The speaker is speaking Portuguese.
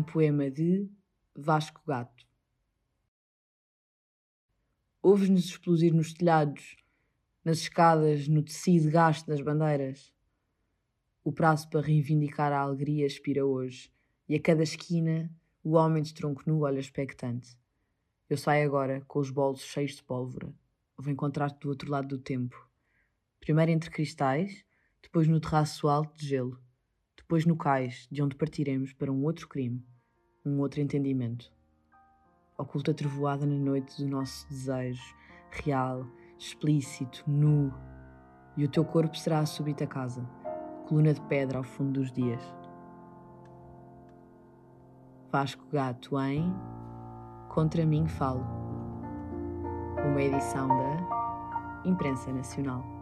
poema de Vasco Gato. Ouves-nos explodir nos telhados, nas escadas, no tecido gasto das bandeiras. O prazo para reivindicar a alegria expira hoje, e a cada esquina o homem de tronco nu olha expectante. Eu saio agora com os bolsos cheios de pólvora. Vou encontrar-te do outro lado do tempo. Primeiro entre cristais, depois no terraço alto de gelo, depois no cais, de onde partiremos para um outro crime, um outro entendimento. Oculta trevoada na noite do nosso desejo, real, explícito, nu, e o teu corpo será a súbita casa, coluna de pedra ao fundo dos dias. Vasco Gato em Contra mim falo, uma edição da Imprensa Nacional.